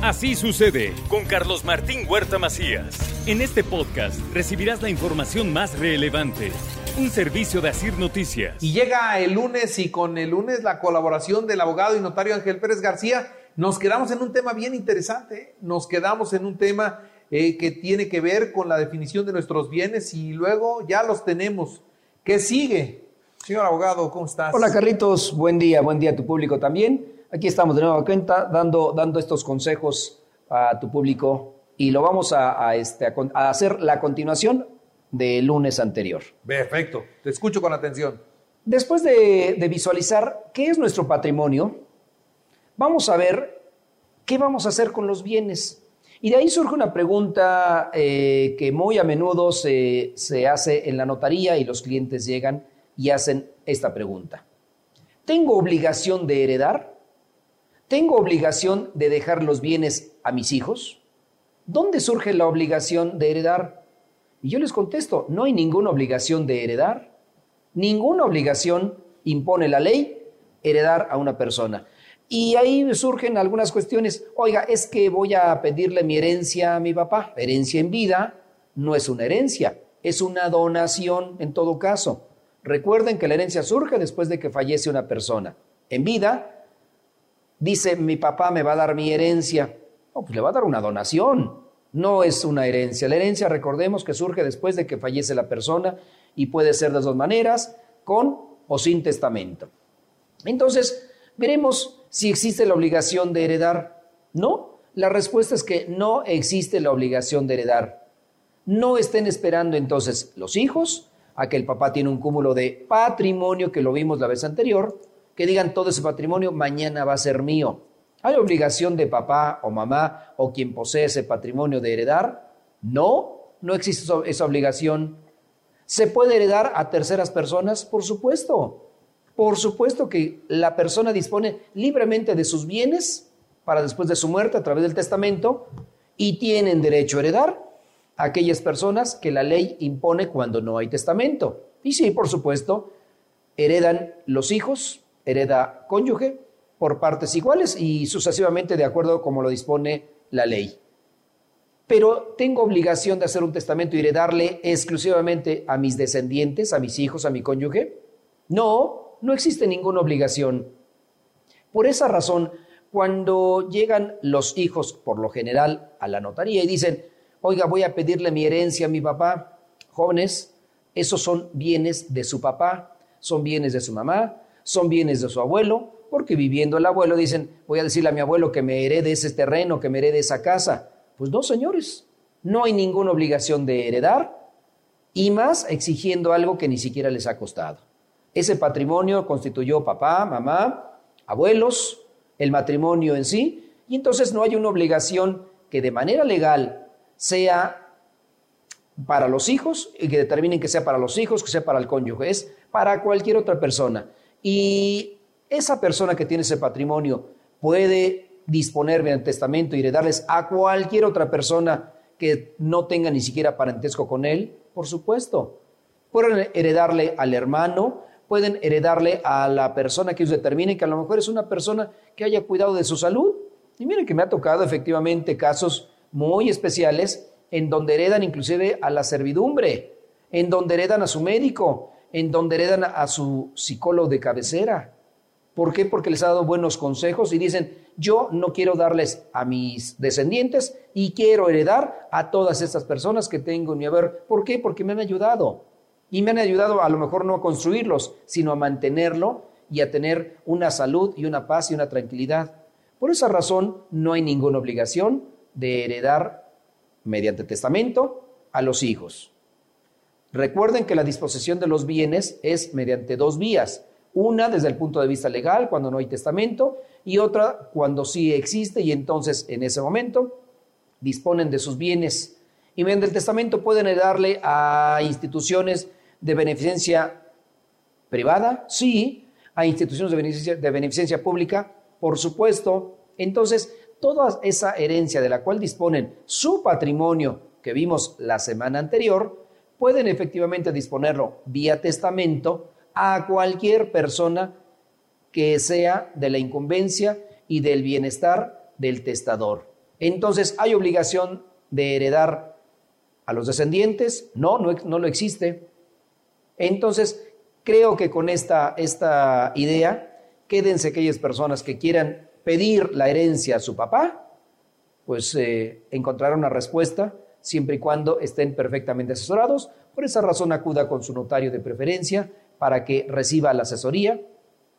Así sucede con Carlos Martín Huerta Macías. En este podcast recibirás la información más relevante. Un servicio de Asir Noticias. Y llega el lunes y con el lunes la colaboración del abogado y notario Ángel Pérez García. Nos quedamos en un tema bien interesante. Nos quedamos en un tema eh, que tiene que ver con la definición de nuestros bienes y luego ya los tenemos. ¿Qué sigue? Señor abogado, ¿cómo estás? Hola Carlitos, buen día, buen día a tu público también. Aquí estamos de nuevo cuenta dando, dando estos consejos a tu público y lo vamos a, este, a, hacer la continuación del lunes anterior. Perfecto, te escucho con atención. Después de, visualizar qué es nuestro patrimonio, vamos a ver qué vamos a hacer con los bienes. Y de ahí surge una pregunta eh, que muy a menudo se, se hace en la notaría y los clientes llegan y hacen esta pregunta. ¿Tengo obligación de heredar? ¿Tengo obligación de dejar los bienes a mis hijos? ¿Dónde surge la obligación de heredar? Y yo les contesto, no hay ninguna obligación de heredar. Ninguna obligación impone la ley heredar a una persona. Y ahí surgen algunas cuestiones. Oiga, es que voy a pedirle mi herencia a mi papá. Herencia en vida no es una herencia, es una donación en todo caso. Recuerden que la herencia surge después de que fallece una persona. En vida, dice, mi papá me va a dar mi herencia. No, pues le va a dar una donación. No es una herencia. La herencia, recordemos que surge después de que fallece la persona y puede ser de dos maneras, con o sin testamento. Entonces, veremos si existe la obligación de heredar. No, la respuesta es que no existe la obligación de heredar. No estén esperando entonces los hijos a que el papá tiene un cúmulo de patrimonio, que lo vimos la vez anterior, que digan todo ese patrimonio mañana va a ser mío. ¿Hay obligación de papá o mamá o quien posee ese patrimonio de heredar? No, no existe esa obligación. ¿Se puede heredar a terceras personas? Por supuesto. Por supuesto que la persona dispone libremente de sus bienes para después de su muerte a través del testamento y tienen derecho a heredar aquellas personas que la ley impone cuando no hay testamento. Y sí, por supuesto, heredan los hijos, hereda cónyuge por partes iguales y sucesivamente de acuerdo como lo dispone la ley. Pero tengo obligación de hacer un testamento y heredarle exclusivamente a mis descendientes, a mis hijos, a mi cónyuge. No, no existe ninguna obligación. Por esa razón, cuando llegan los hijos, por lo general, a la notaría y dicen, oiga, voy a pedirle mi herencia a mi papá. Jóvenes, esos son bienes de su papá, son bienes de su mamá, son bienes de su abuelo, porque viviendo el abuelo dicen, voy a decirle a mi abuelo que me herede ese terreno, que me herede esa casa. Pues no, señores, no hay ninguna obligación de heredar y más exigiendo algo que ni siquiera les ha costado. Ese patrimonio constituyó papá, mamá, abuelos, el matrimonio en sí, y entonces no hay una obligación que de manera legal sea para los hijos y que determinen que sea para los hijos, que sea para el cónyuge, es para cualquier otra persona. Y esa persona que tiene ese patrimonio puede disponer mediante testamento y heredarles a cualquier otra persona que no tenga ni siquiera parentesco con él, por supuesto. Pueden heredarle al hermano, pueden heredarle a la persona que ellos determinen que a lo mejor es una persona que haya cuidado de su salud. Y miren que me ha tocado efectivamente casos muy especiales en donde heredan inclusive a la servidumbre, en donde heredan a su médico, en donde heredan a su psicólogo de cabecera. ¿Por qué? Porque les ha dado buenos consejos y dicen, yo no quiero darles a mis descendientes y quiero heredar a todas estas personas que tengo en mi haber. ¿Por qué? Porque me han ayudado. Y me han ayudado a lo mejor no a construirlos, sino a mantenerlo y a tener una salud y una paz y una tranquilidad. Por esa razón no hay ninguna obligación de heredar mediante testamento a los hijos. Recuerden que la disposición de los bienes es mediante dos vías. Una desde el punto de vista legal, cuando no hay testamento, y otra cuando sí existe y entonces en ese momento disponen de sus bienes. Y mediante el testamento pueden heredarle a instituciones de beneficencia privada, sí, a instituciones de beneficencia pública, por supuesto. Entonces, toda esa herencia de la cual disponen su patrimonio que vimos la semana anterior, pueden efectivamente disponerlo vía testamento a cualquier persona que sea de la incumbencia y del bienestar del testador. Entonces, ¿hay obligación de heredar a los descendientes? No, no, no lo existe. Entonces, creo que con esta, esta idea, quédense aquellas personas que quieran pedir la herencia a su papá, pues eh, encontrarán una respuesta siempre y cuando estén perfectamente asesorados. Por esa razón acuda con su notario de preferencia para que reciba la asesoría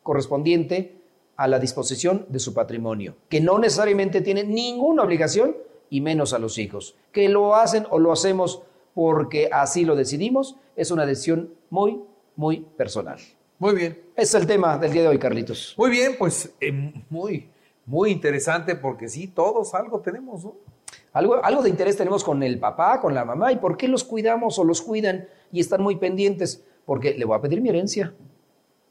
correspondiente a la disposición de su patrimonio, que no necesariamente tiene ninguna obligación y menos a los hijos. Que lo hacen o lo hacemos porque así lo decidimos, es una decisión muy, muy personal. Muy bien. Es el tema del día de hoy, Carlitos. Muy bien, pues eh, muy, muy interesante porque sí, todos algo tenemos, ¿no? Algo, algo de interés tenemos con el papá, con la mamá, y por qué los cuidamos o los cuidan y están muy pendientes. Porque le voy a pedir mi herencia,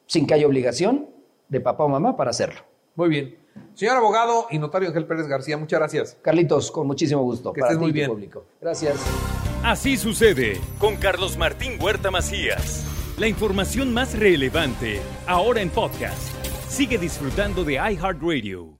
sin que haya obligación de papá o mamá para hacerlo. Muy bien. Señor abogado y notario Ángel Pérez García, muchas gracias. Carlitos, con muchísimo gusto. Que estés muy bien. Público. Gracias. Así sucede con Carlos Martín Huerta Macías. La información más relevante, ahora en podcast. Sigue disfrutando de iHeartRadio.